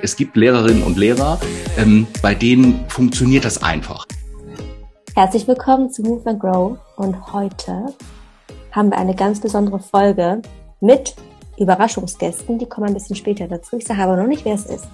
Es gibt Lehrerinnen und Lehrer, ähm, bei denen funktioniert das einfach. Herzlich willkommen zu Move and Grow und heute haben wir eine ganz besondere Folge mit Überraschungsgästen. Die kommen ein bisschen später dazu. Ich sage aber noch nicht, wer es ist.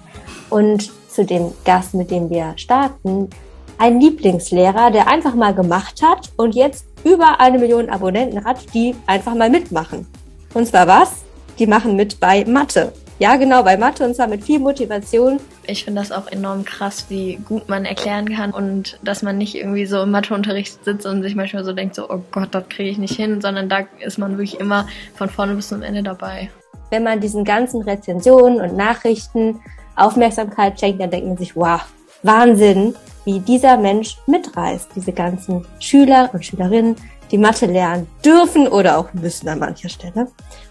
Und zu dem Gast, mit dem wir starten, ein Lieblingslehrer, der einfach mal gemacht hat und jetzt über eine Million Abonnenten hat, die einfach mal mitmachen. Und zwar was? Die machen mit bei Mathe. Ja, genau, bei Mathe und zwar mit viel Motivation. Ich finde das auch enorm krass, wie gut man erklären kann und dass man nicht irgendwie so im Matheunterricht sitzt und sich manchmal so denkt, so, oh Gott, das kriege ich nicht hin, sondern da ist man wirklich immer von vorne bis zum Ende dabei. Wenn man diesen ganzen Rezensionen und Nachrichten Aufmerksamkeit schenkt, dann denkt man sich, wow, Wahnsinn, wie dieser Mensch mitreißt, diese ganzen Schüler und Schülerinnen, die Mathe lernen dürfen oder auch müssen an mancher Stelle.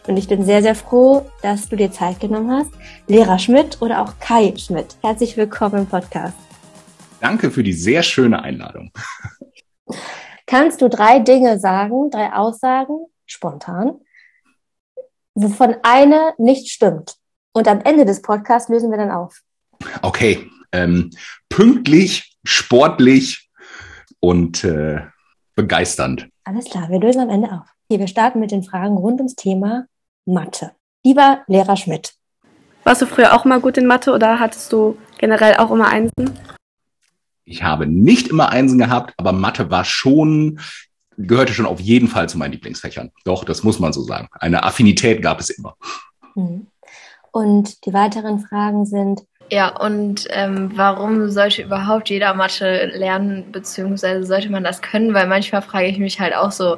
Und ich bin sehr, sehr froh, dass du dir Zeit genommen hast. Lehrer Schmidt oder auch Kai Schmidt. Herzlich willkommen im Podcast. Danke für die sehr schöne Einladung. Kannst du drei Dinge sagen, drei Aussagen, spontan, wovon eine nicht stimmt? Und am Ende des Podcasts lösen wir dann auf. Okay. Ähm, pünktlich, sportlich und äh, begeisternd. Alles klar, wir lösen am Ende auf. Hier, wir starten mit den Fragen rund ums Thema Mathe. Lieber Lehrer Schmidt. Warst du früher auch mal gut in Mathe oder hattest du generell auch immer Einsen? Ich habe nicht immer Einsen gehabt, aber Mathe war schon, gehörte schon auf jeden Fall zu meinen Lieblingsfächern. Doch, das muss man so sagen. Eine Affinität gab es immer. Hm. Und die weiteren Fragen sind, ja, und ähm, warum sollte überhaupt jeder Mathe lernen, beziehungsweise sollte man das können? Weil manchmal frage ich mich halt auch so,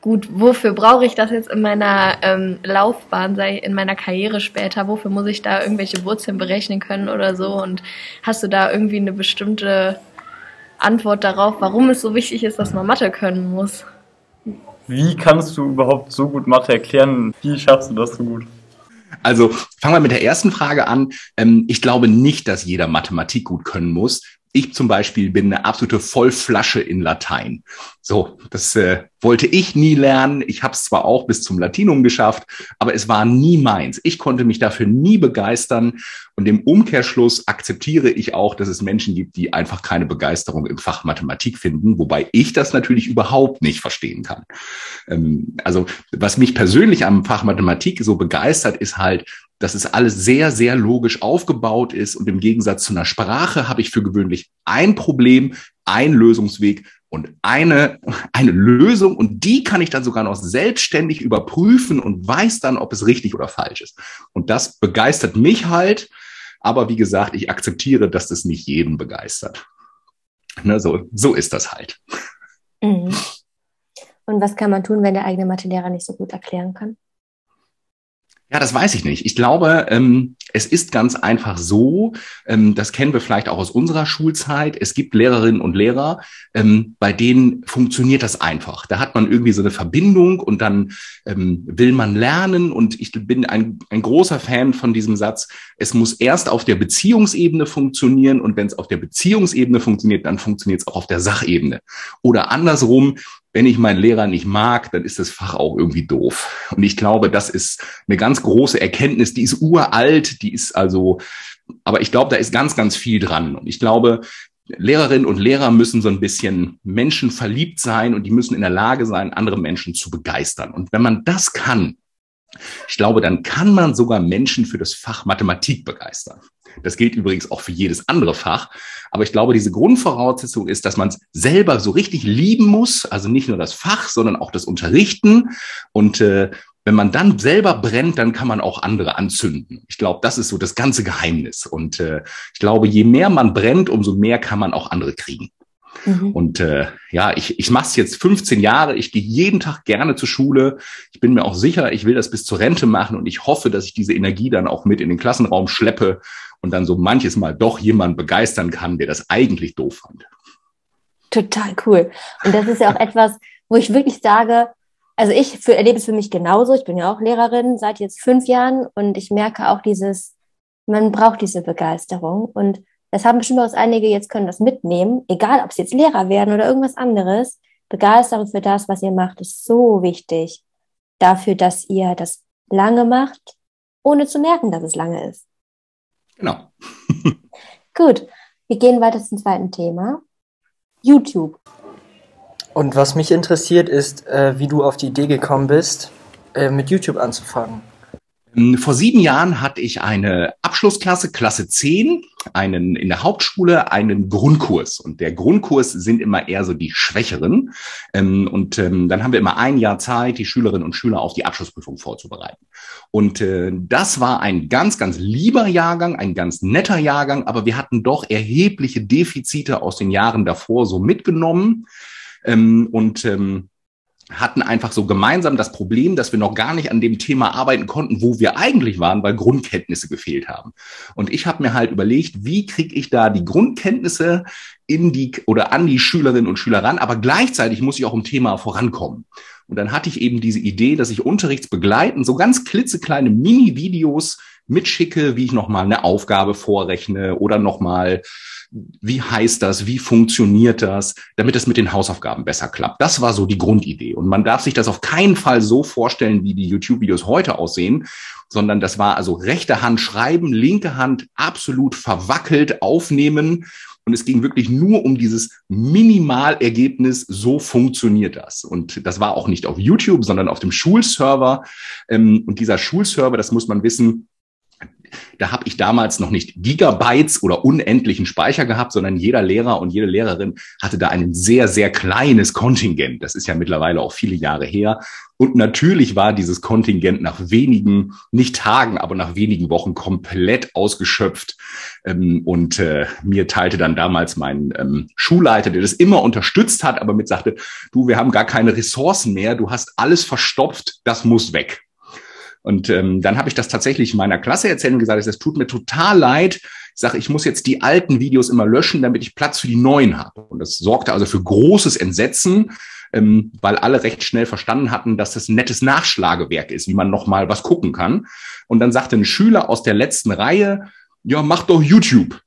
gut, wofür brauche ich das jetzt in meiner ähm, Laufbahn, sei in meiner Karriere später? Wofür muss ich da irgendwelche Wurzeln berechnen können oder so? Und hast du da irgendwie eine bestimmte Antwort darauf, warum es so wichtig ist, dass man Mathe können muss? Wie kannst du überhaupt so gut Mathe erklären? Wie schaffst du das so gut? Also fangen wir mit der ersten Frage an. Ähm, ich glaube nicht, dass jeder Mathematik gut können muss. Ich zum Beispiel bin eine absolute Vollflasche in Latein. So, das äh, wollte ich nie lernen. Ich habe es zwar auch bis zum Latinum geschafft, aber es war nie meins. Ich konnte mich dafür nie begeistern. Und im Umkehrschluss akzeptiere ich auch, dass es Menschen gibt, die einfach keine Begeisterung im Fach Mathematik finden, wobei ich das natürlich überhaupt nicht verstehen kann. Ähm, also was mich persönlich am Fach Mathematik so begeistert, ist halt, dass es alles sehr, sehr logisch aufgebaut ist. Und im Gegensatz zu einer Sprache habe ich für gewöhnlich ein Problem, ein Lösungsweg und eine, eine Lösung. Und die kann ich dann sogar noch selbstständig überprüfen und weiß dann, ob es richtig oder falsch ist. Und das begeistert mich halt. Aber wie gesagt, ich akzeptiere, dass das nicht jeden begeistert. Ne, so, so ist das halt. Mhm. Und was kann man tun, wenn der eigene Mathelehrer nicht so gut erklären kann? Ja, das weiß ich nicht. Ich glaube, ähm, es ist ganz einfach so, ähm, das kennen wir vielleicht auch aus unserer Schulzeit. Es gibt Lehrerinnen und Lehrer, ähm, bei denen funktioniert das einfach. Da hat man irgendwie so eine Verbindung und dann ähm, will man lernen. Und ich bin ein, ein großer Fan von diesem Satz. Es muss erst auf der Beziehungsebene funktionieren und wenn es auf der Beziehungsebene funktioniert, dann funktioniert es auch auf der Sachebene. Oder andersrum, wenn ich meinen Lehrer nicht mag, dann ist das Fach auch irgendwie doof. Und ich glaube, das ist eine ganz große Erkenntnis, die ist uralt, die ist also, aber ich glaube, da ist ganz, ganz viel dran. Und ich glaube, Lehrerinnen und Lehrer müssen so ein bisschen menschenverliebt sein und die müssen in der Lage sein, andere Menschen zu begeistern. Und wenn man das kann, ich glaube, dann kann man sogar Menschen für das Fach Mathematik begeistern. Das gilt übrigens auch für jedes andere Fach. Aber ich glaube, diese Grundvoraussetzung ist, dass man es selber so richtig lieben muss. Also nicht nur das Fach, sondern auch das Unterrichten. Und äh, wenn man dann selber brennt, dann kann man auch andere anzünden. Ich glaube, das ist so das ganze Geheimnis. Und äh, ich glaube, je mehr man brennt, umso mehr kann man auch andere kriegen. Mhm. Und äh, ja, ich, ich mache es jetzt 15 Jahre. Ich gehe jeden Tag gerne zur Schule. Ich bin mir auch sicher, ich will das bis zur Rente machen und ich hoffe, dass ich diese Energie dann auch mit in den Klassenraum schleppe und dann so manches Mal doch jemand begeistern kann, der das eigentlich doof fand. Total cool. Und das ist ja auch etwas, wo ich wirklich sage, also ich für, erlebe es für mich genauso. Ich bin ja auch Lehrerin seit jetzt fünf Jahren und ich merke auch dieses, man braucht diese Begeisterung. Und das haben bestimmt auch einige jetzt können das mitnehmen, egal ob es jetzt Lehrer werden oder irgendwas anderes. Begeisterung für das, was ihr macht, ist so wichtig dafür, dass ihr das lange macht, ohne zu merken, dass es lange ist. Genau. Gut, wir gehen weiter zum zweiten Thema. YouTube. Und was mich interessiert ist, äh, wie du auf die Idee gekommen bist, äh, mit YouTube anzufangen. Ähm, vor sieben Jahren hatte ich eine Abschlussklasse, Klasse 10, einen in der Hauptschule, einen Grundkurs. Und der Grundkurs sind immer eher so die Schwächeren. Ähm, und ähm, dann haben wir immer ein Jahr Zeit, die Schülerinnen und Schüler auf die Abschlussprüfung vorzubereiten. Und äh, das war ein ganz, ganz lieber Jahrgang, ein ganz netter Jahrgang, aber wir hatten doch erhebliche Defizite aus den Jahren davor so mitgenommen. Und hatten einfach so gemeinsam das Problem, dass wir noch gar nicht an dem Thema arbeiten konnten, wo wir eigentlich waren, weil Grundkenntnisse gefehlt haben. Und ich habe mir halt überlegt, wie kriege ich da die Grundkenntnisse in die oder an die Schülerinnen und Schüler ran, aber gleichzeitig muss ich auch im Thema vorankommen. Und dann hatte ich eben diese Idee, dass ich unterrichtsbegleitend so ganz klitzekleine Mini-Videos mitschicke, wie ich nochmal eine Aufgabe vorrechne oder nochmal wie heißt das, wie funktioniert das, damit es mit den Hausaufgaben besser klappt. Das war so die Grundidee. Und man darf sich das auf keinen Fall so vorstellen, wie die YouTube-Videos heute aussehen, sondern das war also rechte Hand schreiben, linke Hand absolut verwackelt aufnehmen. Und es ging wirklich nur um dieses Minimalergebnis, so funktioniert das. Und das war auch nicht auf YouTube, sondern auf dem Schulserver. Ähm, und dieser Schulserver, das muss man wissen, da habe ich damals noch nicht Gigabytes oder unendlichen Speicher gehabt, sondern jeder Lehrer und jede Lehrerin hatte da ein sehr, sehr kleines Kontingent. Das ist ja mittlerweile auch viele Jahre her. Und natürlich war dieses Kontingent nach wenigen, nicht Tagen, aber nach wenigen Wochen komplett ausgeschöpft. Ähm, und äh, mir teilte dann damals mein ähm, Schulleiter, der das immer unterstützt hat, aber mit sagte, du, wir haben gar keine Ressourcen mehr, du hast alles verstopft, das muss weg. Und ähm, dann habe ich das tatsächlich meiner Klasse erzählt und gesagt, es tut mir total leid. Ich sage, ich muss jetzt die alten Videos immer löschen, damit ich Platz für die neuen habe. Und das sorgte also für großes Entsetzen, ähm, weil alle recht schnell verstanden hatten, dass das ein nettes Nachschlagewerk ist, wie man nochmal was gucken kann. Und dann sagte ein Schüler aus der letzten Reihe, ja, mach doch YouTube.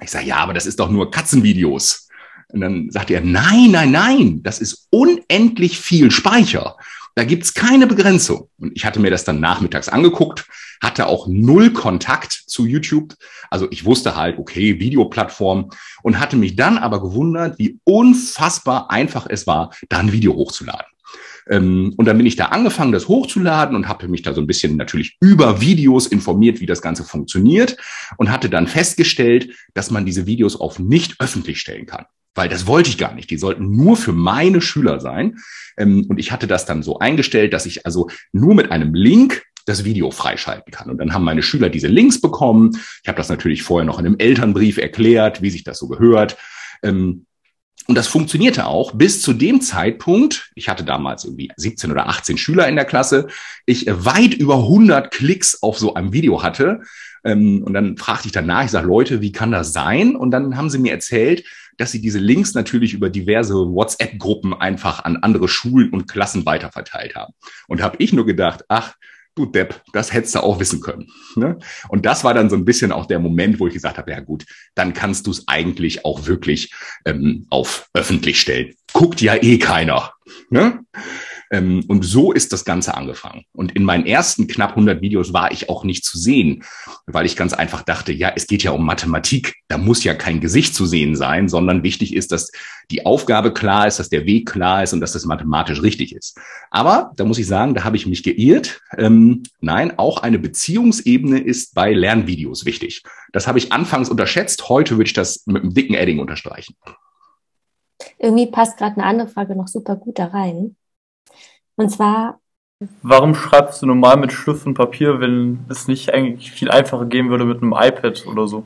Ich sage, ja, aber das ist doch nur Katzenvideos. Und dann sagte er, nein, nein, nein, das ist unendlich viel Speicher. Da gibt's keine Begrenzung. Und ich hatte mir das dann nachmittags angeguckt, hatte auch null Kontakt zu YouTube. Also ich wusste halt, okay, Videoplattform und hatte mich dann aber gewundert, wie unfassbar einfach es war, da ein Video hochzuladen. Ähm, und dann bin ich da angefangen, das hochzuladen und habe mich da so ein bisschen natürlich über Videos informiert, wie das Ganze funktioniert und hatte dann festgestellt, dass man diese Videos auf nicht öffentlich stellen kann weil das wollte ich gar nicht. Die sollten nur für meine Schüler sein. Ähm, und ich hatte das dann so eingestellt, dass ich also nur mit einem Link das Video freischalten kann. Und dann haben meine Schüler diese Links bekommen. Ich habe das natürlich vorher noch in einem Elternbrief erklärt, wie sich das so gehört. Ähm, und das funktionierte auch bis zu dem Zeitpunkt, ich hatte damals irgendwie 17 oder 18 Schüler in der Klasse, ich weit über 100 Klicks auf so einem Video hatte. Ähm, und dann fragte ich danach, ich sage, Leute, wie kann das sein? Und dann haben sie mir erzählt, dass sie diese Links natürlich über diverse WhatsApp-Gruppen einfach an andere Schulen und Klassen weiterverteilt haben. Und habe ich nur gedacht, ach, du Depp, das hättest du auch wissen können. Ne? Und das war dann so ein bisschen auch der Moment, wo ich gesagt habe, ja gut, dann kannst du es eigentlich auch wirklich ähm, auf öffentlich stellen. Guckt ja eh keiner. Ne? Ähm, und so ist das Ganze angefangen. Und in meinen ersten knapp 100 Videos war ich auch nicht zu sehen, weil ich ganz einfach dachte, ja, es geht ja um Mathematik. Da muss ja kein Gesicht zu sehen sein, sondern wichtig ist, dass die Aufgabe klar ist, dass der Weg klar ist und dass das mathematisch richtig ist. Aber da muss ich sagen, da habe ich mich geirrt. Ähm, nein, auch eine Beziehungsebene ist bei Lernvideos wichtig. Das habe ich anfangs unterschätzt. Heute würde ich das mit einem dicken Edding unterstreichen. Irgendwie passt gerade eine andere Frage noch super gut da rein. Und zwar. Warum schreibst du normal mit Stift und Papier, wenn es nicht eigentlich viel einfacher gehen würde mit einem iPad oder so?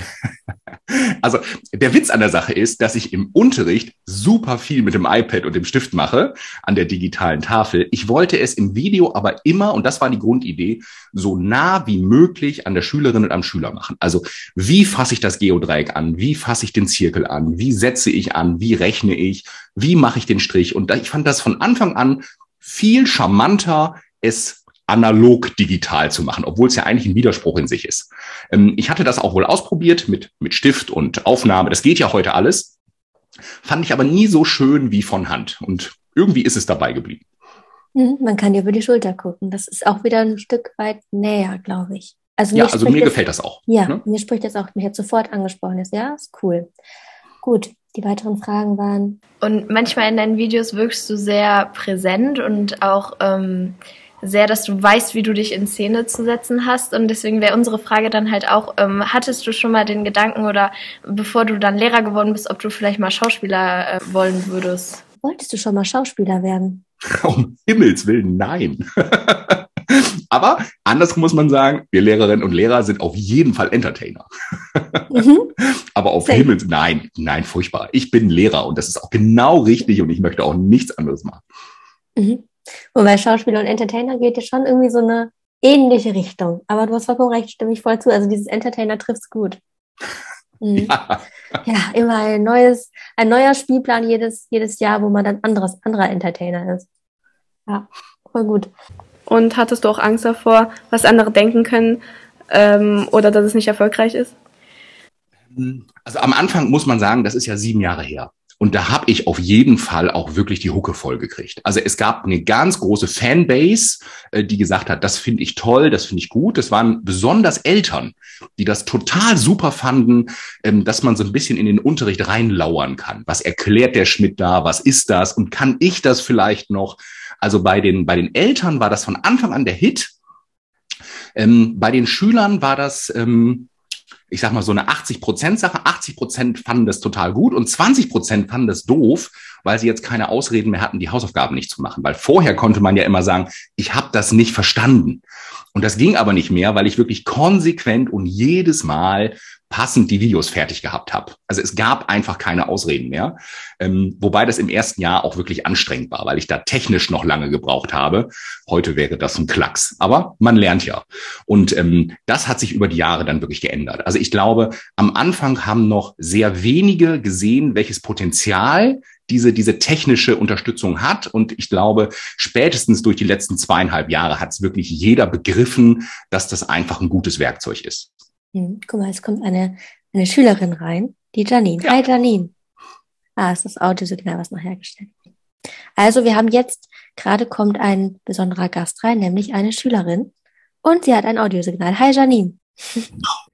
Also der Witz an der Sache ist, dass ich im Unterricht super viel mit dem iPad und dem Stift mache an der digitalen Tafel. Ich wollte es im Video aber immer, und das war die Grundidee, so nah wie möglich an der Schülerin und am Schüler machen. Also wie fasse ich das Geodreieck an? Wie fasse ich den Zirkel an? Wie setze ich an? Wie rechne ich? Wie mache ich den Strich? Und ich fand das von Anfang an viel charmanter, es analog digital zu machen, obwohl es ja eigentlich ein Widerspruch in sich ist. Ähm, ich hatte das auch wohl ausprobiert mit, mit Stift und Aufnahme. Das geht ja heute alles. Fand ich aber nie so schön wie von Hand. Und irgendwie ist es dabei geblieben. Hm, man kann dir über die Schulter gucken. Das ist auch wieder ein Stück weit näher, glaube ich. Also Ja, also mir das- gefällt das auch. Ja, ne? mir spricht das auch, mich hat sofort angesprochen. Ist, ja, ist cool. Gut, die weiteren Fragen waren, Und manchmal in deinen Videos wirkst du sehr präsent und auch ähm, sehr, dass du weißt, wie du dich in Szene zu setzen hast. Und deswegen wäre unsere Frage dann halt auch, ähm, hattest du schon mal den Gedanken oder bevor du dann Lehrer geworden bist, ob du vielleicht mal Schauspieler äh, wollen würdest? wolltest du schon mal Schauspieler werden? Um Himmels Willen, nein. Aber andersrum muss man sagen, wir Lehrerinnen und Lehrer sind auf jeden Fall Entertainer. Mhm. Aber auf Safe. Himmels, nein, nein, furchtbar. Ich bin Lehrer und das ist auch genau richtig und ich möchte auch nichts anderes machen. Mhm. Und bei Schauspieler und Entertainer geht ja schon irgendwie so eine ähnliche Richtung. Aber du hast vollkommen recht, stimme ich voll zu. Also dieses Entertainer trifft's gut. Mhm. Ja. Ja, immer ein neues, ein neuer Spielplan jedes, jedes Jahr, wo man dann anderes, anderer Entertainer ist. Ja, voll gut. Und hattest du auch Angst davor, was andere denken können ähm, oder dass es nicht erfolgreich ist? Also am Anfang muss man sagen, das ist ja sieben Jahre her. Und da habe ich auf jeden Fall auch wirklich die Hucke voll gekriegt. Also es gab eine ganz große Fanbase, äh, die gesagt hat, das finde ich toll, das finde ich gut. Das waren besonders Eltern, die das total super fanden, ähm, dass man so ein bisschen in den Unterricht reinlauern kann. Was erklärt der Schmidt da? Was ist das? Und kann ich das vielleicht noch? Also bei den, bei den Eltern war das von Anfang an der Hit. Ähm, bei den Schülern war das, ähm, ich sag mal, so eine 80-Prozent-Sache. 80 Prozent fanden das total gut und 20 Prozent fanden das doof, weil sie jetzt keine Ausreden mehr hatten, die Hausaufgaben nicht zu machen. Weil vorher konnte man ja immer sagen, ich habe das nicht verstanden. Und das ging aber nicht mehr, weil ich wirklich konsequent und jedes Mal passend die Videos fertig gehabt habe. Also es gab einfach keine Ausreden mehr. Ähm, wobei das im ersten Jahr auch wirklich anstrengend war, weil ich da technisch noch lange gebraucht habe. Heute wäre das ein Klacks. Aber man lernt ja. Und ähm, das hat sich über die Jahre dann wirklich geändert. Also ich glaube, am Anfang haben noch sehr wenige gesehen, welches Potenzial diese, diese technische Unterstützung hat. Und ich glaube, spätestens durch die letzten zweieinhalb Jahre hat es wirklich jeder begriffen, dass das einfach ein gutes Werkzeug ist. Hm, guck mal, es kommt eine, eine Schülerin rein, die Janine. Ja. Hi Janine. Ah, ist das Audiosignal, was noch hergestellt wird. Also wir haben jetzt, gerade kommt ein besonderer Gast rein, nämlich eine Schülerin. Und sie hat ein Audiosignal. Hi Janine.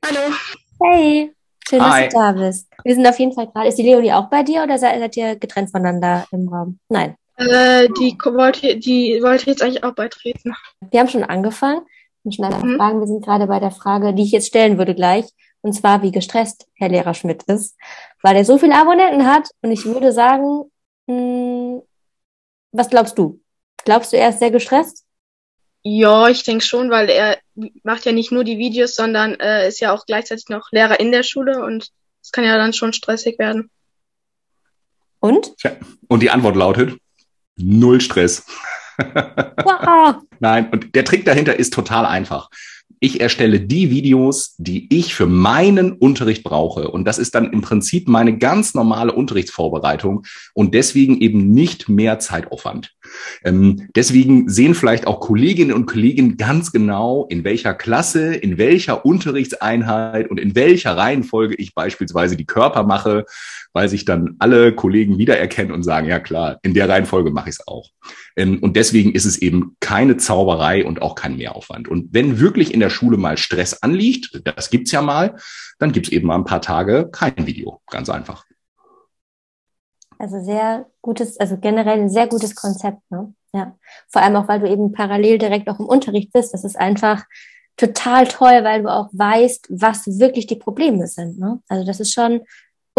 Hallo. Hey. Schön, Hi. dass du da bist. Wir sind auf jeden Fall gerade. Ist die Leonie auch bei dir oder seid, ihr getrennt voneinander im Raum? Nein. Äh, die wollte, die wollte jetzt eigentlich auch beitreten. Wir haben schon angefangen. Alle Mhm. Fragen. Wir sind gerade bei der Frage, die ich jetzt stellen würde gleich. Und zwar, wie gestresst Herr Lehrer Schmidt ist, weil er so viele Abonnenten hat. Und ich würde sagen, mh, was glaubst du? Glaubst du, er ist sehr gestresst? Ja, ich denke schon, weil er macht ja nicht nur die Videos, sondern äh, ist ja auch gleichzeitig noch Lehrer in der Schule und es kann ja dann schon stressig werden. Und? Und die Antwort lautet, null Stress. Wow. Nein, und der Trick dahinter ist total einfach. Ich erstelle die Videos, die ich für meinen Unterricht brauche. Und das ist dann im Prinzip meine ganz normale Unterrichtsvorbereitung und deswegen eben nicht mehr Zeitaufwand. Ähm, deswegen sehen vielleicht auch Kolleginnen und Kollegen ganz genau, in welcher Klasse, in welcher Unterrichtseinheit und in welcher Reihenfolge ich beispielsweise die Körper mache, weil sich dann alle Kollegen wiedererkennen und sagen, ja klar, in der Reihenfolge mache ich es auch. Ähm, und deswegen ist es eben keine Zauberei und auch kein Mehraufwand. Und wenn wirklich in der Schule mal Stress anliegt, das gibt's ja mal, dann gibt's eben mal ein paar Tage kein Video. Ganz einfach. Also sehr gutes, also generell ein sehr gutes Konzept, ne? Ja. Vor allem auch, weil du eben parallel direkt auch im Unterricht bist. Das ist einfach total toll, weil du auch weißt, was wirklich die Probleme sind, ne? Also das ist schon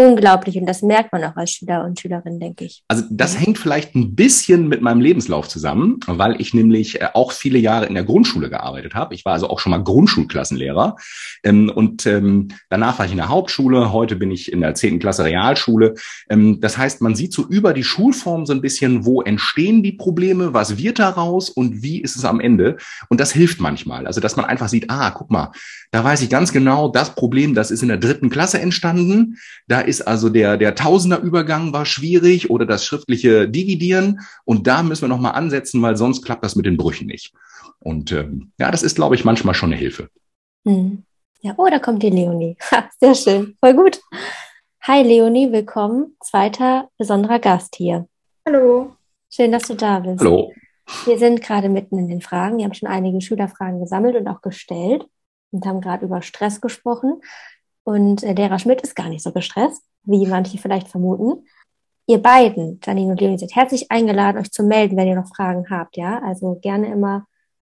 unglaublich und das merkt man auch als Schüler und Schülerin, denke ich. Also das hängt vielleicht ein bisschen mit meinem Lebenslauf zusammen, weil ich nämlich äh, auch viele Jahre in der Grundschule gearbeitet habe. Ich war also auch schon mal Grundschulklassenlehrer ähm, und ähm, danach war ich in der Hauptschule. Heute bin ich in der zehnten Klasse Realschule. Ähm, das heißt, man sieht so über die Schulform so ein bisschen, wo entstehen die Probleme, was wird daraus und wie ist es am Ende. Und das hilft manchmal. Also dass man einfach sieht, ah, guck mal, da weiß ich ganz genau, das Problem, das ist in der dritten Klasse entstanden. Da ist also der, der Tausenderübergang war schwierig oder das schriftliche Dividieren. Und da müssen wir nochmal ansetzen, weil sonst klappt das mit den Brüchen nicht. Und ähm, ja, das ist, glaube ich, manchmal schon eine Hilfe. Hm. Ja, oh, da kommt die Leonie. Ha, sehr schön, voll gut. Hi Leonie, willkommen. Zweiter besonderer Gast hier. Hallo. Schön, dass du da bist. Hallo. Wir sind gerade mitten in den Fragen. Wir haben schon einige Schülerfragen gesammelt und auch gestellt. und haben gerade über Stress gesprochen. Und äh, Lehrer Schmidt ist gar nicht so gestresst, wie manche vielleicht vermuten. Ihr beiden, Janine und Leonie, seid herzlich eingeladen, euch zu melden, wenn ihr noch Fragen habt. Ja, also gerne immer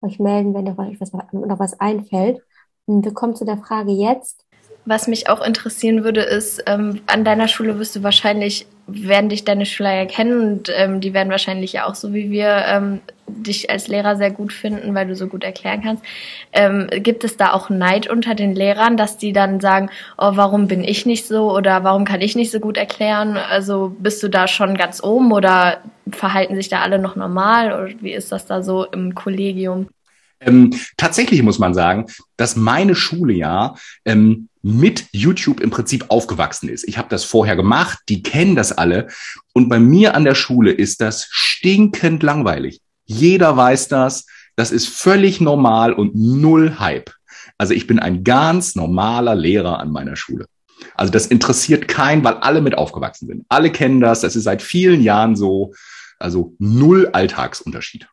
euch melden, wenn euch was, noch was einfällt. Und wir kommen zu der Frage jetzt. Was mich auch interessieren würde, ist, ähm, an deiner Schule wirst du wahrscheinlich, werden dich deine Schüler ja kennen und ähm, die werden wahrscheinlich ja auch so wie wir ähm, dich als Lehrer sehr gut finden, weil du so gut erklären kannst. Ähm, gibt es da auch Neid unter den Lehrern, dass die dann sagen, oh, warum bin ich nicht so oder warum kann ich nicht so gut erklären? Also bist du da schon ganz oben oder verhalten sich da alle noch normal oder wie ist das da so im Kollegium? Ähm, tatsächlich muss man sagen, dass meine Schule ja ähm, mit YouTube im Prinzip aufgewachsen ist. Ich habe das vorher gemacht, die kennen das alle. Und bei mir an der Schule ist das stinkend langweilig. Jeder weiß das. Das ist völlig normal und null Hype. Also ich bin ein ganz normaler Lehrer an meiner Schule. Also das interessiert keinen, weil alle mit aufgewachsen sind. Alle kennen das. Das ist seit vielen Jahren so. Also null Alltagsunterschied.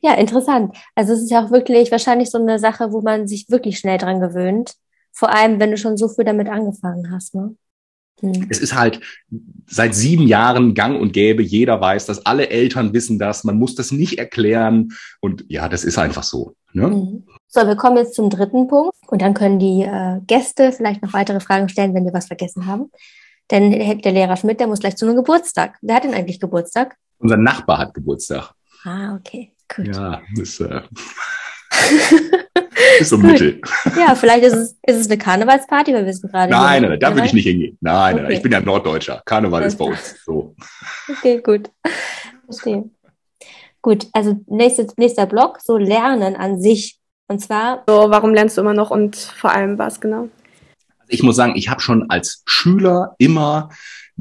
Ja, interessant. Also es ist ja auch wirklich wahrscheinlich so eine Sache, wo man sich wirklich schnell dran gewöhnt. Vor allem, wenn du schon so früh damit angefangen hast, ne? Hm. Es ist halt seit sieben Jahren gang und gäbe. Jeder weiß das. Alle Eltern wissen das. Man muss das nicht erklären. Und ja, das ist einfach so. Ne? Mhm. So, wir kommen jetzt zum dritten Punkt. Und dann können die äh, Gäste vielleicht noch weitere Fragen stellen, wenn wir was vergessen haben. Denn der Lehrer Schmidt, der muss gleich zu einem Geburtstag. Wer hat denn eigentlich Geburtstag? Unser Nachbar hat Geburtstag. Ah, okay. Gut. Ja, ist, äh, ist so mittel. Ja, vielleicht ist es, ist es eine Karnevalsparty, weil wir sind gerade. Nein, nein, da würde ich nicht hingehen. Nein, okay. nein, ich bin ja Norddeutscher. Karneval ist bei uns so. Okay, gut. Verstehe. Gut, also nächste, nächster Block, so Lernen an sich. Und zwar. So, warum lernst du immer noch und vor allem was genau? Ich muss sagen, ich habe schon als Schüler immer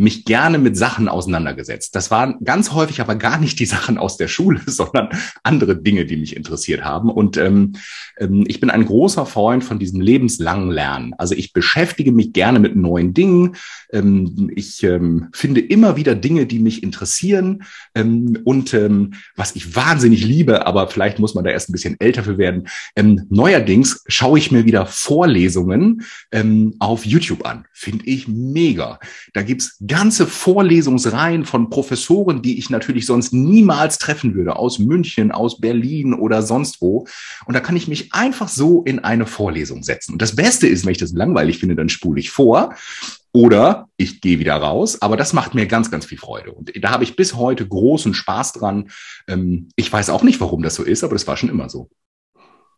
mich gerne mit Sachen auseinandergesetzt. Das waren ganz häufig aber gar nicht die Sachen aus der Schule, sondern andere Dinge, die mich interessiert haben. Und ähm, ähm, ich bin ein großer Freund von diesem lebenslangen Lernen. Also ich beschäftige mich gerne mit neuen Dingen. Ähm, ich ähm, finde immer wieder Dinge, die mich interessieren. Ähm, und ähm, was ich wahnsinnig liebe, aber vielleicht muss man da erst ein bisschen älter für werden. Ähm, neuerdings schaue ich mir wieder Vorlesungen ähm, auf YouTube an. Finde ich mega. Da gibt's ganze Vorlesungsreihen von Professoren, die ich natürlich sonst niemals treffen würde, aus München, aus Berlin oder sonst wo. Und da kann ich mich einfach so in eine Vorlesung setzen. Und das Beste ist, wenn ich das langweilig finde, dann spule ich vor. Oder ich gehe wieder raus, aber das macht mir ganz, ganz viel Freude. Und da habe ich bis heute großen Spaß dran. Ähm, ich weiß auch nicht, warum das so ist, aber das war schon immer so.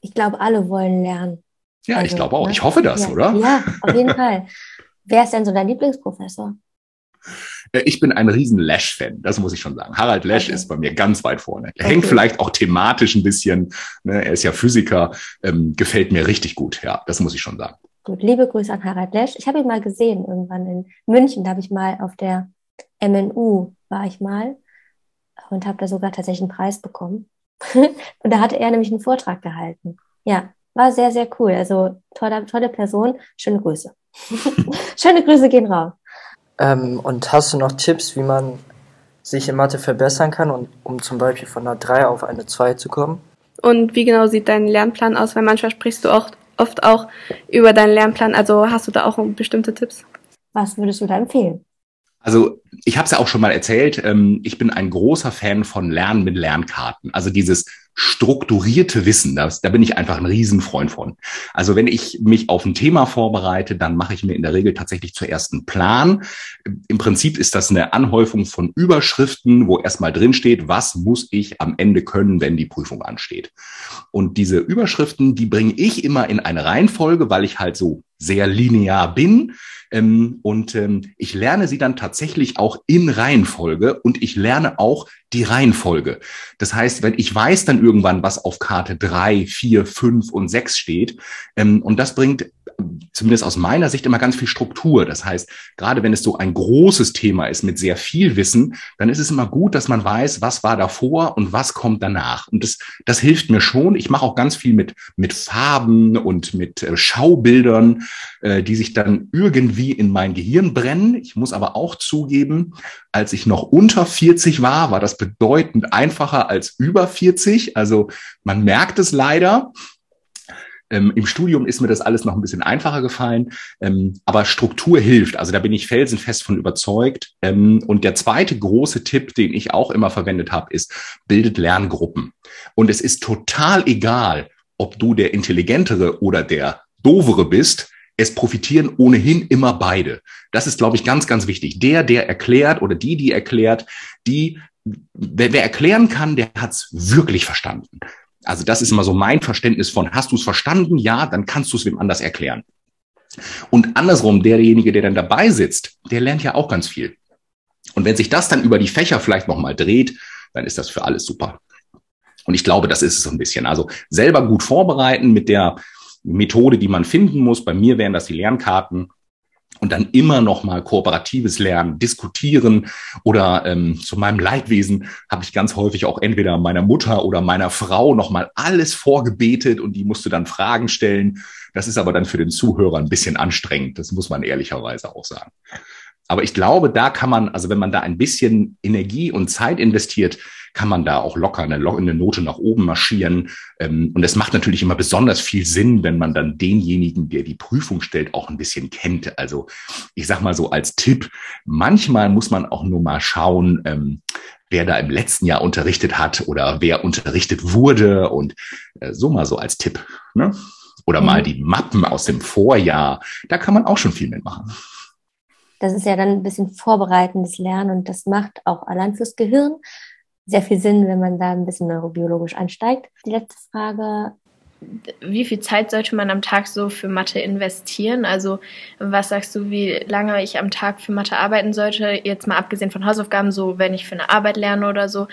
Ich glaube, alle wollen lernen. Ja, also, ich glaube auch. Ne? Ich hoffe das, ja. oder? Ja, auf jeden Fall. Wer ist denn so dein Lieblingsprofessor? Äh, ich bin ein riesen Lash-Fan, das muss ich schon sagen. Harald Lash okay. ist bei mir ganz weit vorne. Er okay. hängt vielleicht auch thematisch ein bisschen. Ne? Er ist ja Physiker, ähm, gefällt mir richtig gut. Ja, das muss ich schon sagen. Gut, liebe Grüße an Harald Lesch. Ich habe ihn mal gesehen irgendwann in München. Da habe ich mal auf der MNU war ich mal und habe da sogar tatsächlich einen Preis bekommen. und da hatte er nämlich einen Vortrag gehalten. Ja, war sehr, sehr cool. Also tolle, tolle Person. Schöne Grüße. Schöne Grüße gehen raus. Ähm, und hast du noch Tipps, wie man sich in Mathe verbessern kann, und, um zum Beispiel von einer 3 auf eine 2 zu kommen? Und wie genau sieht dein Lernplan aus? Weil manchmal sprichst du auch oft auch über deinen Lernplan. Also hast du da auch bestimmte Tipps? Was würdest du da empfehlen? Also ich habe es ja auch schon mal erzählt, ähm, ich bin ein großer Fan von Lernen mit Lernkarten. Also dieses strukturierte Wissen, das, da bin ich einfach ein Riesenfreund von. Also wenn ich mich auf ein Thema vorbereite, dann mache ich mir in der Regel tatsächlich zuerst einen Plan. Im Prinzip ist das eine Anhäufung von Überschriften, wo erstmal drin steht, was muss ich am Ende können, wenn die Prüfung ansteht. Und diese Überschriften, die bringe ich immer in eine Reihenfolge, weil ich halt so sehr linear bin. Ähm, und ähm, ich lerne sie dann tatsächlich auch in Reihenfolge und ich lerne auch die Reihenfolge. Das heißt, wenn ich weiß dann irgendwann, was auf Karte drei, vier, fünf und sechs steht, ähm, und das bringt zumindest aus meiner Sicht immer ganz viel Struktur. Das heißt, gerade wenn es so ein großes Thema ist mit sehr viel Wissen, dann ist es immer gut, dass man weiß, was war davor und was kommt danach. Und das, das hilft mir schon. Ich mache auch ganz viel mit, mit Farben und mit äh, Schaubildern, äh, die sich dann irgendwie in mein Gehirn brennen. Ich muss aber auch zugeben, als ich noch unter 40 war, war das bedeutend einfacher als über 40. Also man merkt es leider. Ähm, Im Studium ist mir das alles noch ein bisschen einfacher gefallen, ähm, aber Struktur hilft. Also da bin ich felsenfest von überzeugt. Ähm, und der zweite große Tipp, den ich auch immer verwendet habe, ist, bildet Lerngruppen. Und es ist total egal, ob du der Intelligentere oder der Dovere bist. Es profitieren ohnehin immer beide. Das ist, glaube ich, ganz, ganz wichtig. Der, der erklärt oder die, die erklärt, die, wer, wer erklären kann, der hat's wirklich verstanden. Also das ist immer so mein Verständnis von, hast du es verstanden? Ja, dann kannst du es wem anders erklären. Und andersrum, derjenige, der dann dabei sitzt, der lernt ja auch ganz viel. Und wenn sich das dann über die Fächer vielleicht nochmal dreht, dann ist das für alles super. Und ich glaube, das ist es so ein bisschen. Also selber gut vorbereiten mit der Methode, die man finden muss. Bei mir wären das die Lernkarten und dann immer noch mal kooperatives Lernen, diskutieren oder ähm, zu meinem Leidwesen habe ich ganz häufig auch entweder meiner Mutter oder meiner Frau noch mal alles vorgebetet und die musste dann Fragen stellen. Das ist aber dann für den Zuhörer ein bisschen anstrengend. Das muss man ehrlicherweise auch sagen. Aber ich glaube, da kann man, also wenn man da ein bisschen Energie und Zeit investiert, kann man da auch locker eine, eine Note nach oben marschieren. Ähm, und es macht natürlich immer besonders viel Sinn, wenn man dann denjenigen, der die Prüfung stellt, auch ein bisschen kennt. Also ich sag mal so als Tipp, manchmal muss man auch nur mal schauen, ähm, wer da im letzten Jahr unterrichtet hat oder wer unterrichtet wurde und äh, so mal so als Tipp. Ne? Oder mhm. mal die Mappen aus dem Vorjahr. Da kann man auch schon viel mitmachen. Das ist ja dann ein bisschen vorbereitendes Lernen und das macht auch allein fürs Gehirn sehr viel Sinn, wenn man da ein bisschen neurobiologisch einsteigt. Die letzte Frage, wie viel Zeit sollte man am Tag so für Mathe investieren? Also was sagst du, wie lange ich am Tag für Mathe arbeiten sollte? Jetzt mal abgesehen von Hausaufgaben, so wenn ich für eine Arbeit lerne oder so.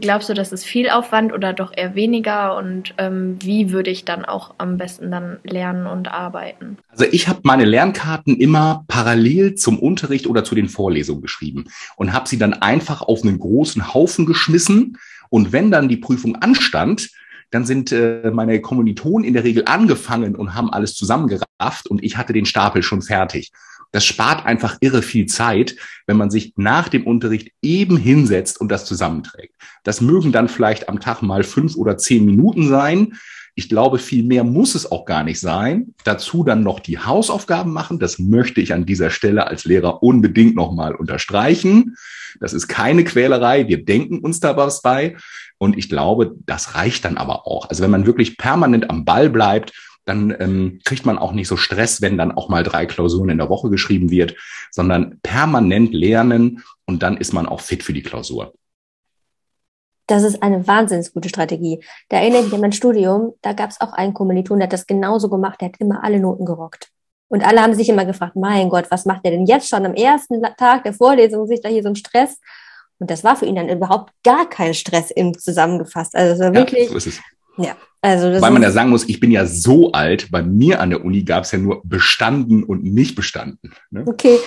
Glaubst du, das ist viel Aufwand oder doch eher weniger? Und ähm, wie würde ich dann auch am besten dann lernen und arbeiten? Also ich habe meine Lernkarten immer parallel zum Unterricht oder zu den Vorlesungen geschrieben und habe sie dann einfach auf einen großen Haufen geschmissen. Und wenn dann die Prüfung anstand, dann sind äh, meine Kommilitonen in der Regel angefangen und haben alles zusammengerafft und ich hatte den Stapel schon fertig. Das spart einfach irre viel Zeit, wenn man sich nach dem Unterricht eben hinsetzt und das zusammenträgt. Das mögen dann vielleicht am Tag mal fünf oder zehn Minuten sein. Ich glaube, viel mehr muss es auch gar nicht sein. Dazu dann noch die Hausaufgaben machen. Das möchte ich an dieser Stelle als Lehrer unbedingt nochmal unterstreichen. Das ist keine Quälerei. Wir denken uns da was bei. Und ich glaube, das reicht dann aber auch. Also wenn man wirklich permanent am Ball bleibt, dann ähm, kriegt man auch nicht so Stress, wenn dann auch mal drei Klausuren in der Woche geschrieben wird, sondern permanent lernen und dann ist man auch fit für die Klausur. Das ist eine wahnsinnig gute Strategie. Da erinnere ich mich an mein Studium, da gab es auch einen Kommiliton, der hat das genauso gemacht, der hat immer alle Noten gerockt. Und alle haben sich immer gefragt, mein Gott, was macht der denn jetzt schon am ersten Tag der Vorlesung, sich da hier so ein Stress? Und das war für ihn dann überhaupt gar kein Stress im zusammengefasst. Also es war wirklich. Ja, so ist es. Ja, also das Weil man ja sagen muss, ich bin ja so alt, bei mir an der Uni gab es ja nur bestanden und nicht bestanden. Ne? Okay.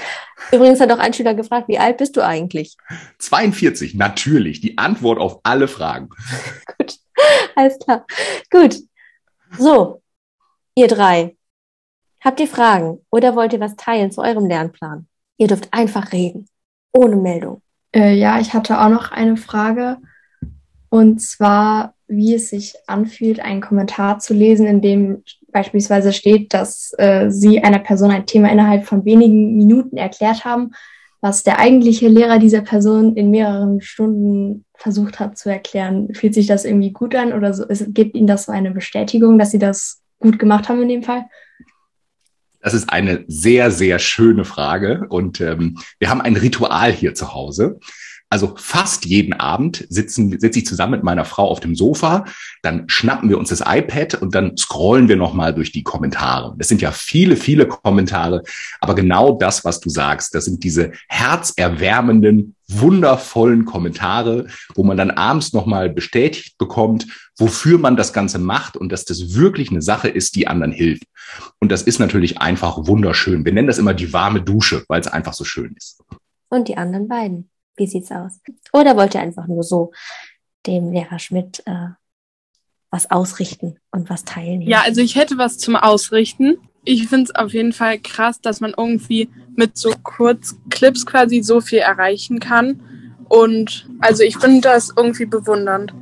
Übrigens hat auch ein Schüler gefragt, wie alt bist du eigentlich? 42, natürlich. Die Antwort auf alle Fragen. Gut, alles klar. Gut. So, ihr drei. Habt ihr Fragen oder wollt ihr was teilen zu eurem Lernplan? Ihr dürft einfach reden, ohne Meldung. Äh, ja, ich hatte auch noch eine Frage. Und zwar, wie es sich anfühlt, einen Kommentar zu lesen, in dem beispielsweise steht, dass äh, Sie einer Person ein Thema innerhalb von wenigen Minuten erklärt haben, was der eigentliche Lehrer dieser Person in mehreren Stunden versucht hat zu erklären. Fühlt sich das irgendwie gut an oder so? Gibt Ihnen das so eine Bestätigung, dass Sie das gut gemacht haben in dem Fall? Das ist eine sehr, sehr schöne Frage. Und ähm, wir haben ein Ritual hier zu Hause. Also fast jeden Abend sitzen, sitze ich zusammen mit meiner Frau auf dem Sofa, dann schnappen wir uns das iPad und dann scrollen wir nochmal durch die Kommentare. Das sind ja viele, viele Kommentare, aber genau das, was du sagst, das sind diese herzerwärmenden, wundervollen Kommentare, wo man dann abends nochmal bestätigt bekommt, wofür man das Ganze macht und dass das wirklich eine Sache ist, die anderen hilft. Und das ist natürlich einfach wunderschön. Wir nennen das immer die warme Dusche, weil es einfach so schön ist. Und die anderen beiden. Wie sieht's aus? Oder wollt ihr einfach nur so dem Lehrer Schmidt äh, was ausrichten und was teilen? Ja, also ich hätte was zum Ausrichten. Ich finde es auf jeden Fall krass, dass man irgendwie mit so Kurzclips quasi so viel erreichen kann. Und also ich finde das irgendwie bewundernd.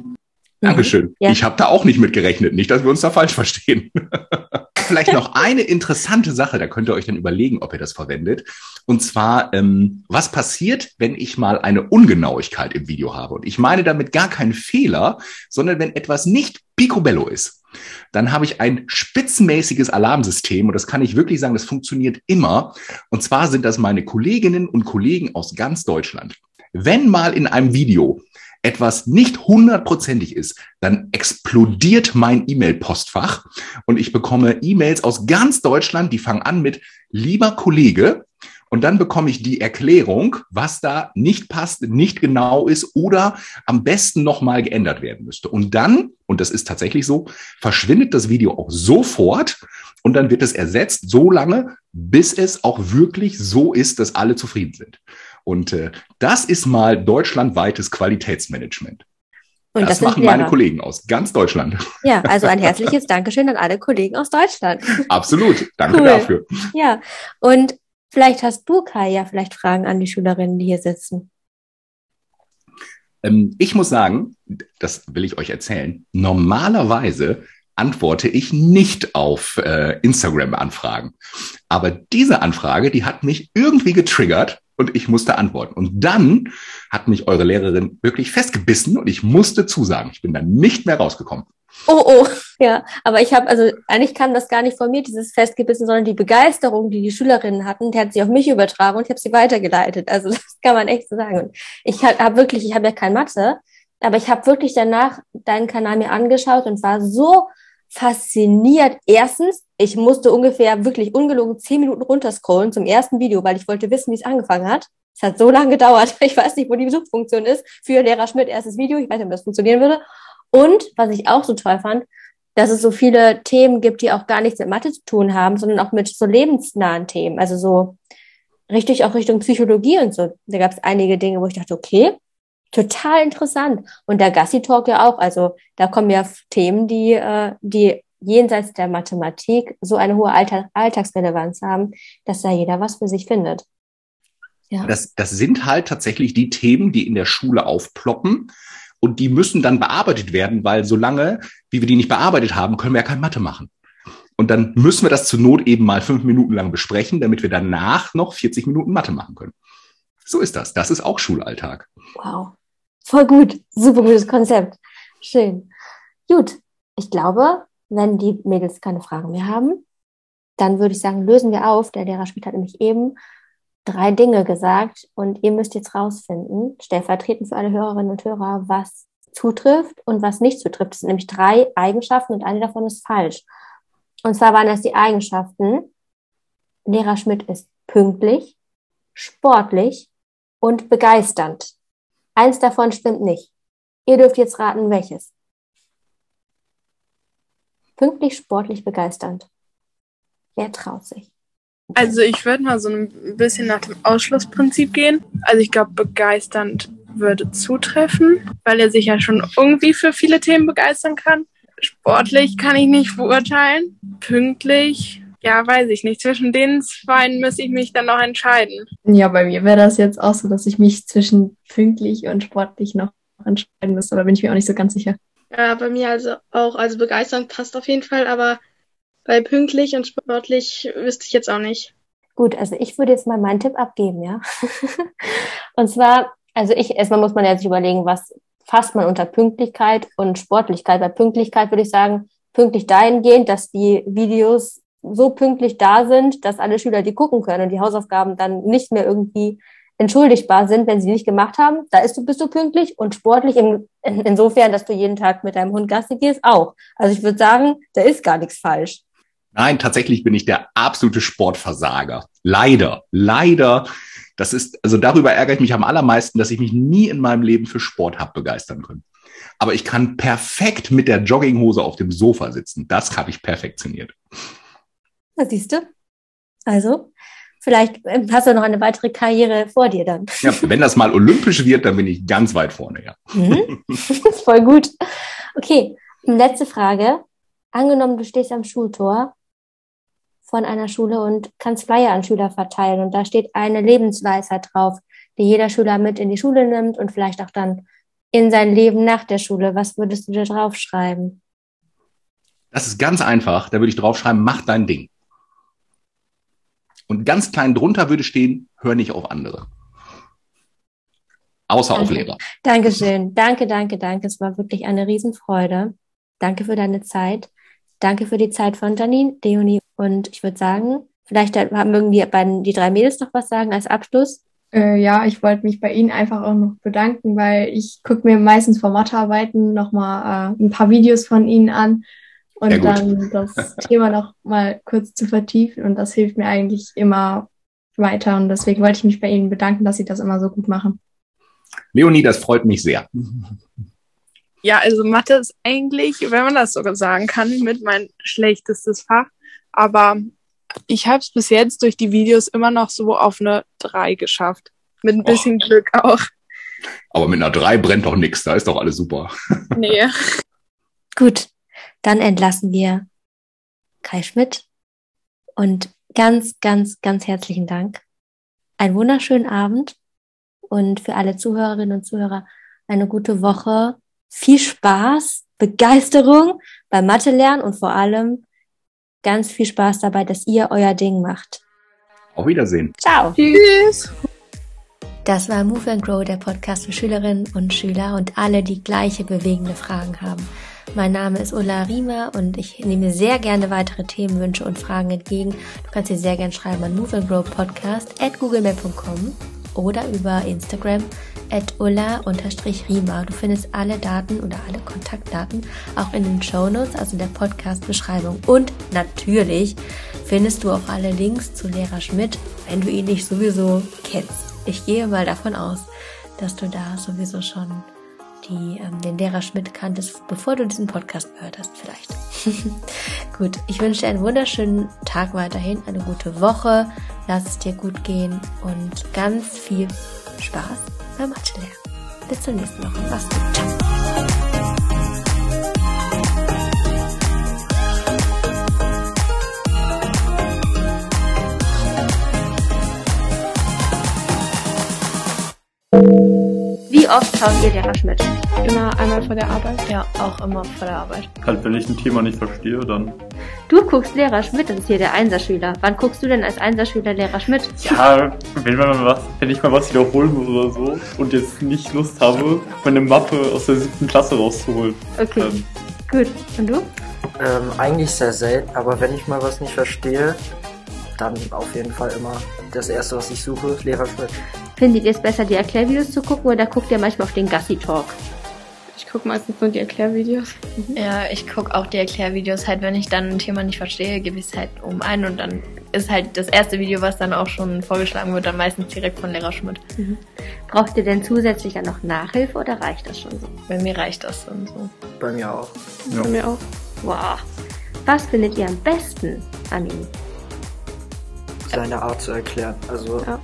Dankeschön. Ja. Ich habe da auch nicht mit gerechnet. Nicht, dass wir uns da falsch verstehen. Vielleicht noch eine interessante Sache, da könnt ihr euch dann überlegen, ob ihr das verwendet. Und zwar, ähm, was passiert, wenn ich mal eine Ungenauigkeit im Video habe? Und ich meine damit gar keinen Fehler, sondern wenn etwas nicht picobello ist. Dann habe ich ein spitzenmäßiges Alarmsystem und das kann ich wirklich sagen, das funktioniert immer. Und zwar sind das meine Kolleginnen und Kollegen aus ganz Deutschland. Wenn mal in einem Video etwas nicht hundertprozentig ist, dann explodiert mein E-Mail-Postfach und ich bekomme E-Mails aus ganz Deutschland, die fangen an mit lieber Kollege und dann bekomme ich die Erklärung, was da nicht passt, nicht genau ist oder am besten nochmal geändert werden müsste. Und dann, und das ist tatsächlich so, verschwindet das Video auch sofort und dann wird es ersetzt so lange, bis es auch wirklich so ist, dass alle zufrieden sind. Und äh, das ist mal deutschlandweites Qualitätsmanagement. Und das, das machen meine. Kollegen aus ganz Deutschland. Ja, also ein herzliches Dankeschön an alle Kollegen aus Deutschland. Absolut. Danke Cool. dafür. Ja, und vielleicht hast du, Kai, ja vielleicht Fragen an die Schülerinnen, die hier sitzen. Ähm, ich muss sagen, das will ich euch erzählen. Normalerweise antworte ich nicht auf äh, Instagram-Anfragen. Aber diese Anfrage, die hat mich irgendwie getriggert und ich musste antworten. Und dann hat mich eure Lehrerin wirklich festgebissen und ich musste zusagen. Ich bin dann nicht mehr rausgekommen. Oh, oh, ja, aber ich habe, also eigentlich kam das gar nicht von mir, dieses Festgebissen, sondern die Begeisterung, die die Schülerinnen hatten, die hat sie auf mich übertragen und ich habe sie weitergeleitet. Also das kann man echt so sagen. Und ich habe hab wirklich, ich habe ja kein Mathe, aber ich habe wirklich danach deinen Kanal mir angeschaut und war so fasziniert. Erstens, ich musste ungefähr wirklich ungelogen zehn Minuten runterscrollen zum ersten Video, weil ich wollte wissen, wie es angefangen hat. Es hat so lange gedauert. Ich weiß nicht, wo die Suchfunktion ist für Lehrer Schmidt erstes Video. Ich weiß nicht, ob das funktionieren würde. Und was ich auch so toll fand, dass es so viele Themen gibt, die auch gar nichts mit Mathe zu tun haben, sondern auch mit so lebensnahen Themen. Also so richtig auch Richtung Psychologie und so. Da gab es einige Dinge, wo ich dachte, okay, total interessant. Und der Gassi-Talk ja auch. Also da kommen ja Themen, die, äh, die jenseits der Mathematik so eine hohe Alltag Alltagsrelevanz haben, dass da jeder was für sich findet. Ja. Das, das sind halt tatsächlich die Themen, die in der Schule aufploppen. Und die müssen dann bearbeitet werden, weil solange, wie wir die nicht bearbeitet haben, können wir ja kein Mathe machen. Und dann müssen wir das zur Not eben mal fünf Minuten lang besprechen, damit wir danach noch 40 Minuten Mathe machen können. So ist das. Das ist auch Schulalltag. Wow. Voll gut. Super gutes Konzept. Schön. Gut. Ich glaube, wenn die Mädels keine Fragen mehr haben, dann würde ich sagen, lösen wir auf. Der Lehrer Schmidt hat nämlich eben drei Dinge gesagt und ihr müsst jetzt rausfinden, stellvertretend für alle Hörerinnen und Hörer, was zutrifft und was nicht zutrifft. Das sind nämlich drei Eigenschaften und eine davon ist falsch. Und zwar waren das die Eigenschaften, Lehrer Schmidt ist pünktlich, sportlich und begeisternd. Eins davon stimmt nicht. Ihr dürft jetzt raten, welches. Pünktlich, sportlich, begeisternd. Wer traut sich? Also ich würde mal so ein bisschen nach dem Ausschlussprinzip gehen. Also ich glaube, begeisternd würde zutreffen, weil er sich ja schon irgendwie für viele Themen begeistern kann. Sportlich kann ich nicht beurteilen. Pünktlich, ja, weiß ich nicht. Zwischen den zwei müsste ich mich dann noch entscheiden. Ja, bei mir wäre das jetzt auch so, dass ich mich zwischen pünktlich und sportlich noch entscheiden müsste. Da bin ich mir auch nicht so ganz sicher. Ja, bei mir also auch, also begeisternd passt auf jeden Fall, aber bei pünktlich und sportlich wüsste ich jetzt auch nicht. Gut, also ich würde jetzt mal meinen Tipp abgeben, ja. und zwar, also ich, erstmal muss man ja sich überlegen, was fasst man unter Pünktlichkeit und Sportlichkeit. Bei Pünktlichkeit würde ich sagen, pünktlich dahingehend, dass die Videos so pünktlich da sind, dass alle Schüler die gucken können und die Hausaufgaben dann nicht mehr irgendwie entschuldigbar sind, wenn sie nicht gemacht haben. Da du, bist du pünktlich und sportlich in, in, insofern, dass du jeden Tag mit deinem Hund Gassi gehst, auch. Also ich würde sagen, da ist gar nichts falsch. Nein, tatsächlich bin ich der absolute Sportversager. Leider, leider. Das ist, also darüber ärgere ich mich am allermeisten, dass ich mich nie in meinem Leben für Sport habe begeistern können. Aber ich kann perfekt mit der Jogginghose auf dem Sofa sitzen. Das habe ich perfektioniert. Da siehst du. Also, vielleicht ähm, hast du noch eine weitere Karriere vor dir dann. Ja, wenn das mal olympisch wird, dann bin ich ganz weit vorne, ja. Mhm. Voll gut. Okay, letzte Frage. Angenommen, du stehst am Schultor von einer Schule und kannst Flyer an Schüler verteilen und da steht eine Lebensweisheit drauf, die jeder Schüler mit in die Schule nimmt und vielleicht auch dann in sein Leben nach der Schule, was würdest du da draufschreiben? Das ist ganz einfach. Da würde ich draufschreiben, mach dein Ding. Und ganz klein drunter würde stehen, hör nicht auf andere. Außer auf Danke. Lehrer. Dankeschön. Danke, danke, danke. Es war wirklich eine Riesenfreude. Danke für deine Zeit. Danke für die Zeit von Janine, Leonie. Und ich würde sagen, vielleicht haben irgendwie beiden, die drei Mädels noch was sagen als Abschluss. Äh, ja, ich wollte mich bei Ihnen einfach auch noch bedanken, weil ich gucke mir meistens vor Mathearbeiten nochmal äh, ein paar Videos von Ihnen an und gut. dann das Thema noch mal kurz zu vertiefen. Und das hilft mir eigentlich immer weiter. Und deswegen wollte ich mich bei Ihnen bedanken, dass Sie das immer so gut machen. Leonie, das freut mich sehr. Ja, also Mathe ist eigentlich, wenn man das sogar sagen kann, mit mein schlechtestes Fach. Aber ich habe es bis jetzt durch die Videos immer noch so auf eine 3 geschafft. Mit ein bisschen Glück auch. Aber mit einer 3 brennt doch nichts. Da ist doch alles super. Nee. Gut, dann entlassen wir Kai Schmidt und ganz, ganz, ganz herzlichen Dank. Einen wunderschönen Abend und für alle Zuhörerinnen und Zuhörer eine gute Woche. Viel Spaß, Begeisterung beim Mathe lernen und vor allem ganz viel Spaß dabei, dass ihr euer Ding macht. Auf Wiedersehen. Ciao. Tschüss. Das war Move and Grow, der Podcast für Schülerinnen und Schüler und alle, die gleiche bewegende Fragen haben. Mein Name ist Ulla Riemer und ich nehme sehr gerne weitere Themenwünsche und Fragen entgegen. Du kannst dir sehr gerne schreiben an Move and Grow Podcast at googlemail.com oder über Instagram at ulla-riemer. Du findest alle Daten oder alle Kontaktdaten auch in den Show Notes, also in der Podcast-Beschreibung. Und natürlich findest du auch alle Links zu Lehrer Schmidt, wenn du ihn nicht sowieso kennst. Ich gehe mal davon aus, dass du da sowieso schon die, ähm, den Lehrer Schmidt kanntest, bevor du diesen Podcast gehört hast, vielleicht. gut, ich wünsche dir einen wunderschönen Tag weiterhin, eine gute Woche, lass es dir gut gehen und ganz viel Spaß beim Mathe lernen. Bis zur nächsten Woche. Mach's gut. Ciao. Wie oft schauen wir Lehrer Schmidt? Immer einmal vor der Arbeit. Ja, auch immer vor der Arbeit. Halt, wenn ich ein Thema nicht verstehe, dann. Du guckst Lehrer Schmidt, das ist hier der Einserschüler. Wann guckst du denn als Einserschüler Lehrer Schmidt? Ja, wenn man was, wenn ich mal was wiederholen muss oder so und jetzt nicht Lust habe, meine Mappe aus der siebten Klasse rauszuholen. Okay, Ähm, gut. Und du? Ähm, eigentlich sehr selten, aber wenn ich mal was nicht verstehe, dann auf jeden Fall immer das erste, was ich suche, Lehrer Schmidt. Findet ihr es besser, die Erklärvideos zu gucken oder guckt ihr manchmal auf den Gassi-Talk? Ich gucke meistens nur die Erklärvideos. Ja, ich gucke auch die Erklärvideos halt, wenn ich dann ein Thema nicht verstehe, gebe ich es halt um ein und dann ist halt das erste Video, was dann auch schon vorgeschlagen wird, dann meistens direkt von Lehrer Schmidt. Braucht ihr denn zusätzlich dann noch Nachhilfe oder reicht das schon so? Bei mir reicht das dann so. Bei mir auch. Ja. Bei mir auch. Wow. Was findet ihr am besten an ihm? Seine Art zu erklären. Also Ja.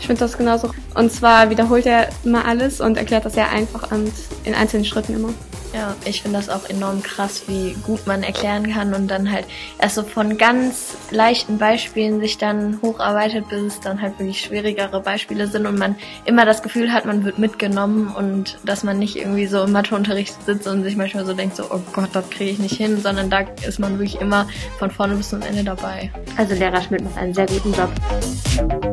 Ich finde das genauso. Und zwar wiederholt er immer alles und erklärt das sehr einfach und in einzelnen Schritten immer. Ja, ich finde das auch enorm krass, wie gut man erklären kann und dann halt erst so von ganz leichten Beispielen sich dann hocharbeitet, bis es dann halt wirklich schwierigere Beispiele sind und man immer das Gefühl hat, man wird mitgenommen und dass man nicht irgendwie so im Matheunterricht sitzt und sich manchmal so denkt, so, oh Gott, das kriege ich nicht hin, sondern da ist man wirklich immer von vorne bis zum Ende dabei. Also Lehrer Schmidt macht einen sehr guten Job.